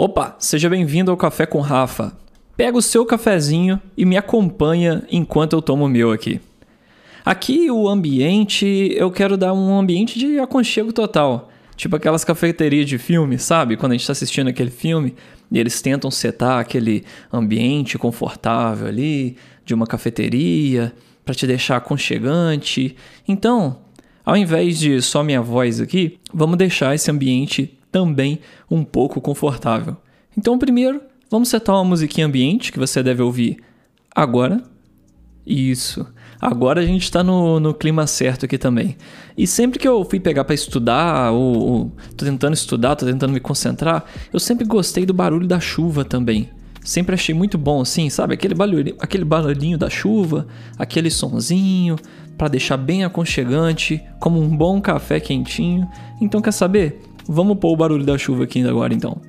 Opa, seja bem-vindo ao Café com Rafa. Pega o seu cafezinho e me acompanha enquanto eu tomo o meu aqui. Aqui o ambiente, eu quero dar um ambiente de aconchego total. Tipo aquelas cafeterias de filme, sabe? Quando a gente está assistindo aquele filme e eles tentam setar aquele ambiente confortável ali, de uma cafeteria, para te deixar aconchegante. Então, ao invés de só minha voz aqui, vamos deixar esse ambiente também um pouco confortável. Então, primeiro, vamos setar uma musiquinha ambiente que você deve ouvir agora. Isso. Agora a gente está no, no clima certo aqui também. E sempre que eu fui pegar para estudar, ou, ou tô tentando estudar, tô tentando me concentrar, eu sempre gostei do barulho da chuva também. Sempre achei muito bom, assim, sabe? Aquele barulhinho, aquele barulhinho da chuva, aquele sonzinho, para deixar bem aconchegante, como um bom café quentinho. Então, quer saber? Vamos pôr o barulho da chuva aqui agora então.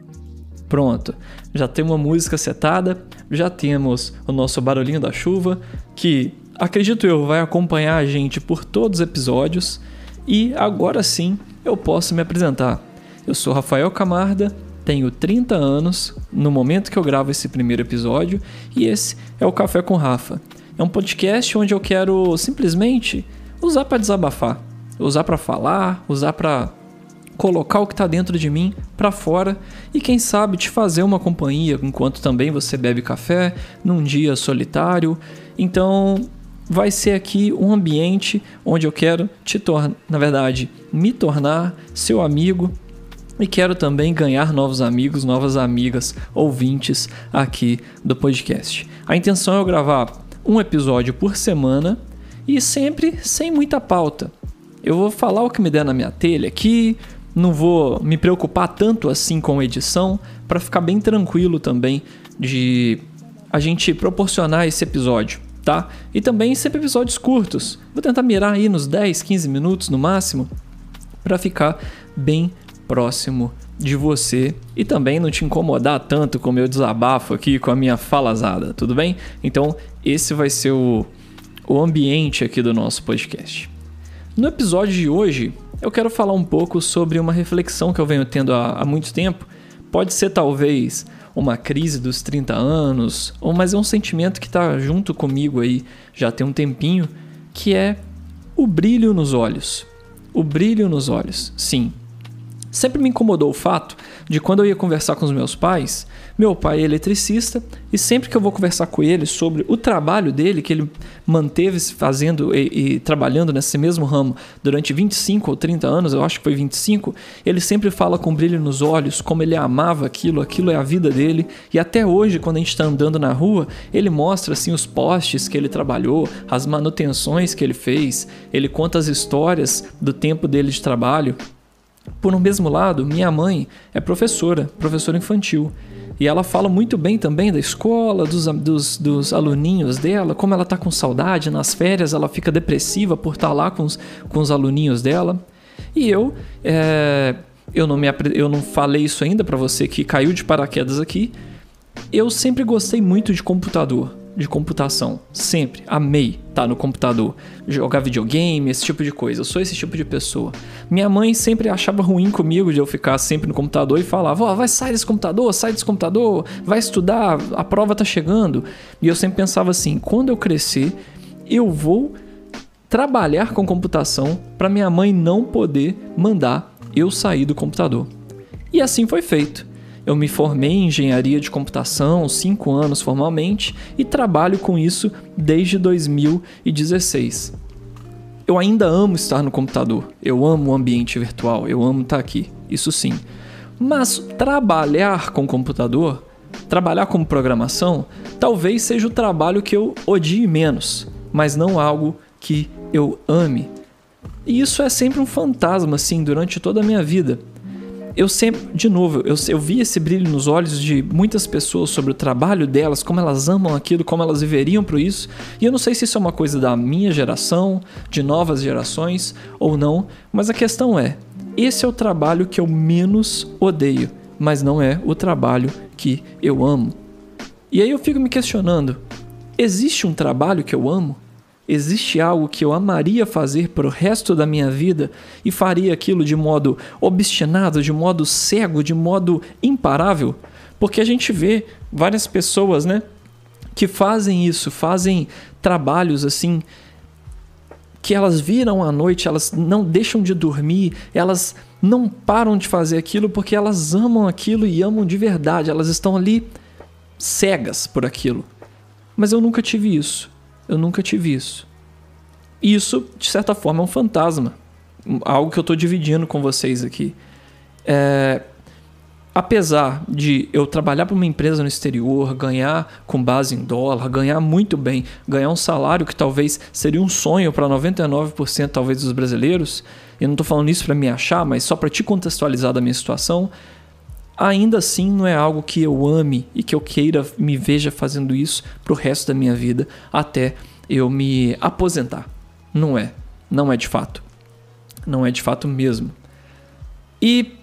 Pronto, já tem uma música setada, já temos o nosso barulhinho da chuva, que acredito eu vai acompanhar a gente por todos os episódios. E agora sim eu posso me apresentar. Eu sou Rafael Camarda, tenho 30 anos no momento que eu gravo esse primeiro episódio e esse é o Café com Rafa. É um podcast onde eu quero simplesmente usar para desabafar, usar para falar, usar para colocar o que está dentro de mim para fora e quem sabe te fazer uma companhia enquanto também você bebe café num dia solitário. Então, vai ser aqui um ambiente onde eu quero te tornar, na verdade, me tornar seu amigo e quero também ganhar novos amigos, novas amigas, ouvintes aqui do podcast. A intenção é eu gravar um episódio por semana e sempre sem muita pauta. Eu vou falar o que me der na minha telha aqui, não vou me preocupar tanto assim com edição para ficar bem tranquilo também de a gente proporcionar esse episódio, tá? E também sempre episódios curtos. Vou tentar mirar aí nos 10, 15 minutos no máximo para ficar bem próximo de você e também não te incomodar tanto com o meu desabafo aqui, com a minha falazada, tudo bem? Então, esse vai ser o, o ambiente aqui do nosso podcast. No episódio de hoje, eu quero falar um pouco sobre uma reflexão que eu venho tendo há, há muito tempo. Pode ser talvez uma crise dos 30 anos, ou mas é um sentimento que está junto comigo aí já tem um tempinho, que é o brilho nos olhos. O brilho nos olhos. Sim, Sempre me incomodou o fato de quando eu ia conversar com os meus pais, meu pai é eletricista e sempre que eu vou conversar com ele sobre o trabalho dele, que ele manteve fazendo e, e, trabalhando nesse mesmo ramo durante 25 ou 30 anos, eu acho que foi 25, ele sempre fala com brilho nos olhos, como ele amava aquilo, aquilo é a vida dele. E até hoje, quando a gente está andando na rua, ele mostra assim os postes que ele trabalhou, as manutenções que ele fez, ele conta as histórias do tempo dele de trabalho. Por um mesmo lado, minha mãe é professora, professora infantil. E ela fala muito bem também da escola, dos, dos, dos aluninhos dela, como ela está com saudade nas férias, ela fica depressiva por estar tá lá com os, com os aluninhos dela. E eu, é, eu, não me, eu não falei isso ainda para você que caiu de paraquedas aqui. Eu sempre gostei muito de computador de computação. Sempre. Amei estar no computador. Jogar videogame, esse tipo de coisa. Eu sou esse tipo de pessoa. Minha mãe sempre achava ruim comigo de eu ficar sempre no computador e falava: Ó, oh, vai sair desse computador, sai desse computador, vai estudar, a prova tá chegando. E eu sempre pensava assim: quando eu crescer, eu vou trabalhar com computação para minha mãe não poder mandar eu sair do computador. E assim foi feito. Eu me formei em engenharia de computação, cinco anos formalmente, e trabalho com isso desde 2016. Eu ainda amo estar no computador, eu amo o ambiente virtual, eu amo estar aqui, isso sim. Mas trabalhar com computador, trabalhar com programação, talvez seja o trabalho que eu odie menos, mas não algo que eu ame. E isso é sempre um fantasma, assim, durante toda a minha vida eu sempre, de novo, eu, eu vi esse brilho nos olhos de muitas pessoas sobre o trabalho delas, como elas amam aquilo, como elas viveriam por isso. E eu não sei se isso é uma coisa da minha geração, de novas gerações ou não, mas a questão é: esse é o trabalho que eu menos odeio, mas não é o trabalho que eu amo. E aí eu fico me questionando: existe um trabalho que eu amo? Existe algo que eu amaria fazer para o resto da minha vida e faria aquilo de modo obstinado, de modo cego, de modo imparável? Porque a gente vê várias pessoas, né, que fazem isso, fazem trabalhos assim que elas viram à noite, elas não deixam de dormir, elas não param de fazer aquilo porque elas amam aquilo e amam de verdade, elas estão ali cegas por aquilo. Mas eu nunca tive isso. Eu nunca tive isso. Isso, de certa forma, é um fantasma. Algo que eu estou dividindo com vocês aqui. É, apesar de eu trabalhar para uma empresa no exterior, ganhar com base em dólar, ganhar muito bem, ganhar um salário que talvez seria um sonho para 99% talvez dos brasileiros, eu não estou falando isso para me achar, mas só para te contextualizar da minha situação, ainda assim não é algo que eu ame e que eu queira me veja fazendo isso para o resto da minha vida até eu me aposentar. Não é, não é de fato. Não é de fato mesmo. E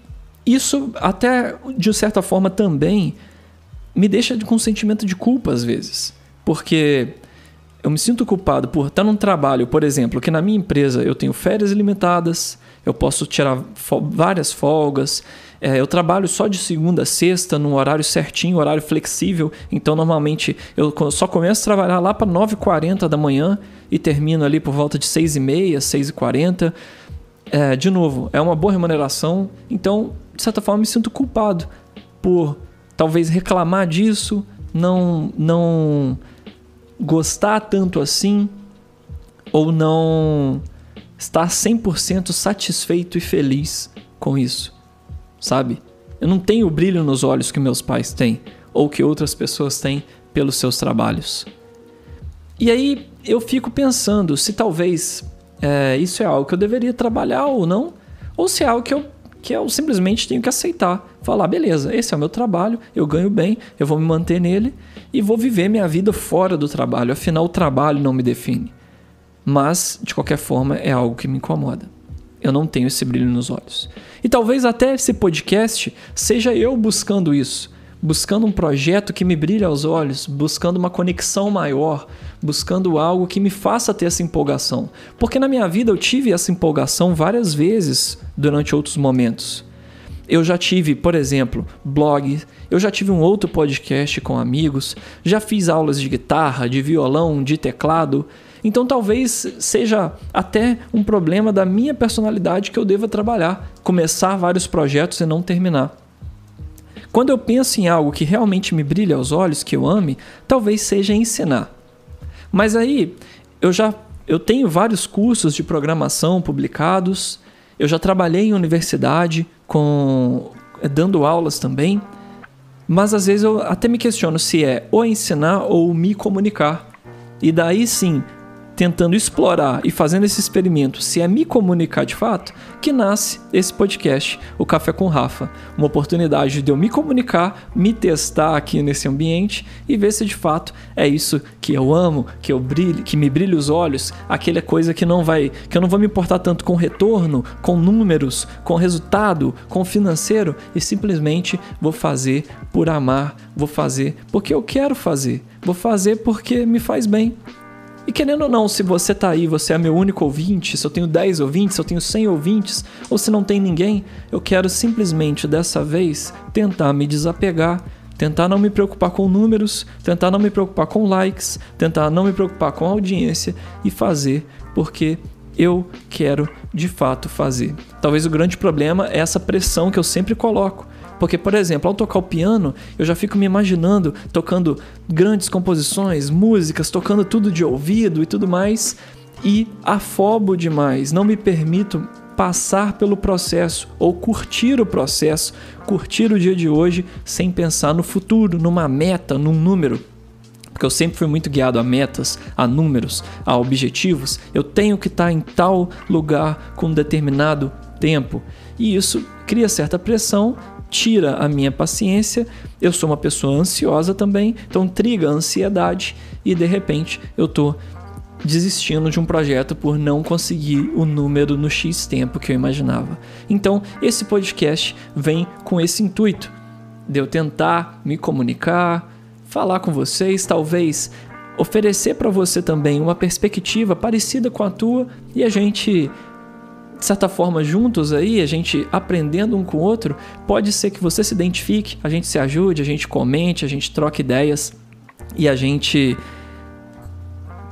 isso até de certa forma também me deixa com um sentimento de culpa às vezes, porque eu me sinto culpado por estar num trabalho, por exemplo, que na minha empresa eu tenho férias ilimitadas, eu posso tirar várias folgas, é, eu trabalho só de segunda a sexta, num horário certinho, horário flexível. Então, normalmente, eu só começo a trabalhar lá para 9h40 da manhã e termino ali por volta de 6h30, 6h40. É, de novo, é uma boa remuneração. Então, de certa forma, me sinto culpado por talvez reclamar disso, não, não gostar tanto assim, ou não estar 100% satisfeito e feliz com isso, sabe? Eu não tenho o brilho nos olhos que meus pais têm, ou que outras pessoas têm pelos seus trabalhos. E aí eu fico pensando se talvez é, isso é algo que eu deveria trabalhar ou não, ou se é algo que eu que eu simplesmente tenho que aceitar. Falar, beleza, esse é o meu trabalho, eu ganho bem, eu vou me manter nele e vou viver minha vida fora do trabalho. Afinal, o trabalho não me define. Mas, de qualquer forma, é algo que me incomoda. Eu não tenho esse brilho nos olhos. E talvez até esse podcast seja eu buscando isso buscando um projeto que me brilhe aos olhos, buscando uma conexão maior, buscando algo que me faça ter essa empolgação. Porque na minha vida eu tive essa empolgação várias vezes durante outros momentos. Eu já tive, por exemplo, blog, eu já tive um outro podcast com amigos, já fiz aulas de guitarra, de violão, de teclado. Então talvez seja até um problema da minha personalidade que eu deva trabalhar, começar vários projetos e não terminar. Quando eu penso em algo que realmente me brilha aos olhos, que eu ame, talvez seja ensinar. Mas aí eu já eu tenho vários cursos de programação publicados, eu já trabalhei em universidade com eh, dando aulas também, mas às vezes eu até me questiono se é ou ensinar ou me comunicar. E daí sim, tentando explorar e fazendo esse experimento, se é me comunicar de fato, que nasce esse podcast, o Café com Rafa. Uma oportunidade de eu me comunicar, me testar aqui nesse ambiente e ver se de fato é isso que eu amo, que eu brilho, que me brilha os olhos, aquela coisa que não vai, que eu não vou me importar tanto com retorno, com números, com resultado, com financeiro e simplesmente vou fazer por amar, vou fazer porque eu quero fazer, vou fazer porque me faz bem. E querendo ou não, se você tá aí, você é meu único ouvinte, se eu tenho 10 ouvintes, se eu tenho 100 ouvintes, ou se não tem ninguém, eu quero simplesmente dessa vez tentar me desapegar, tentar não me preocupar com números, tentar não me preocupar com likes, tentar não me preocupar com audiência e fazer porque eu quero de fato fazer. Talvez o grande problema é essa pressão que eu sempre coloco. Porque, por exemplo, ao tocar o piano, eu já fico me imaginando tocando grandes composições, músicas, tocando tudo de ouvido e tudo mais, e afobo demais, não me permito passar pelo processo ou curtir o processo, curtir o dia de hoje sem pensar no futuro, numa meta, num número. Porque eu sempre fui muito guiado a metas, a números, a objetivos. Eu tenho que estar em tal lugar com um determinado tempo. E isso cria certa pressão tira a minha paciência. Eu sou uma pessoa ansiosa também, então triga a ansiedade e de repente eu tô desistindo de um projeto por não conseguir o número no X tempo que eu imaginava. Então, esse podcast vem com esse intuito de eu tentar me comunicar, falar com vocês, talvez oferecer para você também uma perspectiva parecida com a tua e a gente de certa forma, juntos aí, a gente aprendendo um com o outro, pode ser que você se identifique, a gente se ajude, a gente comente, a gente troque ideias e a gente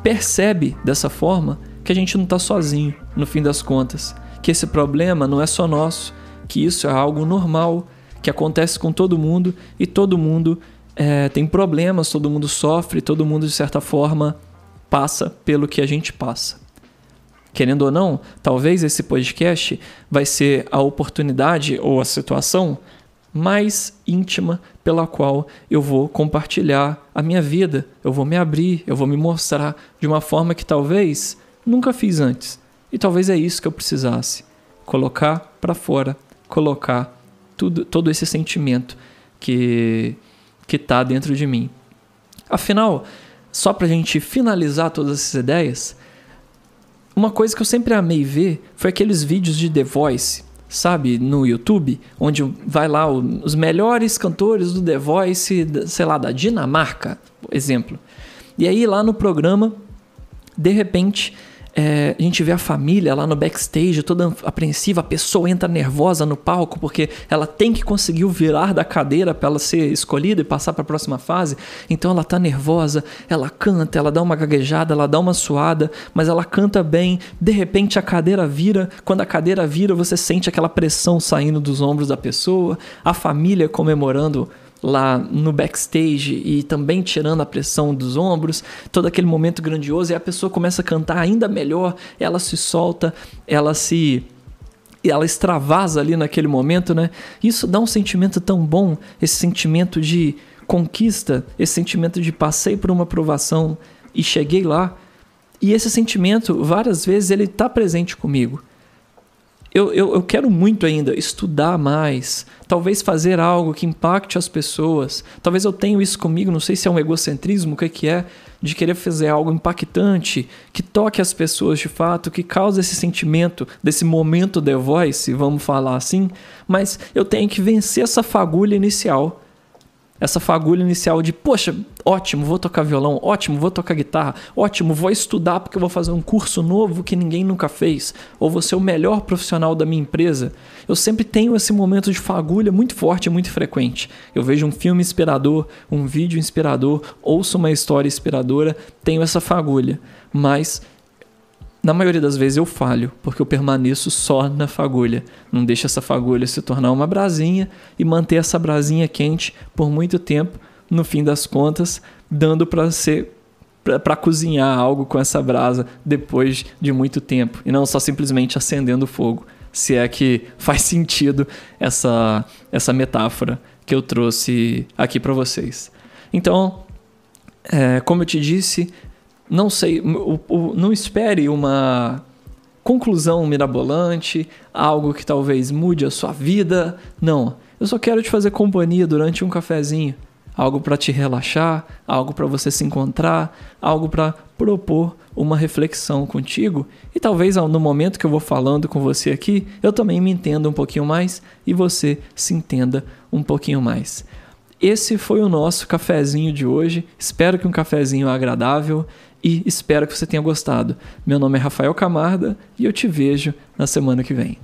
percebe dessa forma que a gente não está sozinho, no fim das contas, que esse problema não é só nosso, que isso é algo normal, que acontece com todo mundo e todo mundo é, tem problemas, todo mundo sofre, todo mundo de certa forma passa pelo que a gente passa. Querendo ou não, talvez esse podcast vai ser a oportunidade ou a situação mais íntima pela qual eu vou compartilhar a minha vida, eu vou me abrir, eu vou me mostrar de uma forma que talvez nunca fiz antes. E talvez é isso que eu precisasse, colocar para fora, colocar tudo, todo esse sentimento que que está dentro de mim. Afinal, só para a gente finalizar todas essas ideias, uma coisa que eu sempre amei ver foi aqueles vídeos de The Voice, sabe, no YouTube, onde vai lá os melhores cantores do The Voice, sei lá, da Dinamarca, exemplo. E aí lá no programa, de repente, é, a gente vê a família lá no backstage toda apreensiva, a pessoa entra nervosa no palco porque ela tem que conseguir o virar da cadeira para ela ser escolhida e passar para a próxima fase. Então ela tá nervosa, ela canta, ela dá uma gaguejada, ela dá uma suada, mas ela canta bem. De repente a cadeira vira, quando a cadeira vira, você sente aquela pressão saindo dos ombros da pessoa, a família comemorando lá no backstage e também tirando a pressão dos ombros, todo aquele momento grandioso e a pessoa começa a cantar ainda melhor, ela se solta, ela se ela extravasa ali naquele momento, né? Isso dá um sentimento tão bom, esse sentimento de conquista, esse sentimento de passei por uma provação e cheguei lá. E esse sentimento, várias vezes, ele está presente comigo eu, eu, eu quero muito ainda estudar mais, talvez fazer algo que impacte as pessoas. Talvez eu tenha isso comigo, não sei se é um egocentrismo, o que, que é, de querer fazer algo impactante, que toque as pessoas de fato, que cause esse sentimento, desse momento The Voice, vamos falar assim. Mas eu tenho que vencer essa fagulha inicial essa fagulha inicial de, poxa, ótimo, vou tocar violão, ótimo, vou tocar guitarra, ótimo, vou estudar porque eu vou fazer um curso novo que ninguém nunca fez, ou vou ser o melhor profissional da minha empresa. Eu sempre tenho esse momento de fagulha muito forte e muito frequente. Eu vejo um filme inspirador, um vídeo inspirador, ouço uma história inspiradora, tenho essa fagulha, mas na maioria das vezes eu falho, porque eu permaneço só na fagulha. Não deixo essa fagulha se tornar uma brasinha e manter essa brasinha quente por muito tempo, no fim das contas, dando para ser para cozinhar algo com essa brasa depois de muito tempo e não só simplesmente acendendo fogo. Se é que faz sentido essa essa metáfora que eu trouxe aqui para vocês. Então, é, como eu te disse, não sei, o, o, não espere uma conclusão mirabolante, algo que talvez mude a sua vida. Não, eu só quero te fazer companhia durante um cafezinho, algo para te relaxar, algo para você se encontrar, algo para propor uma reflexão contigo e talvez no momento que eu vou falando com você aqui, eu também me entenda um pouquinho mais e você se entenda um pouquinho mais. Esse foi o nosso cafezinho de hoje. Espero que um cafezinho agradável e espero que você tenha gostado. Meu nome é Rafael Camarda e eu te vejo na semana que vem.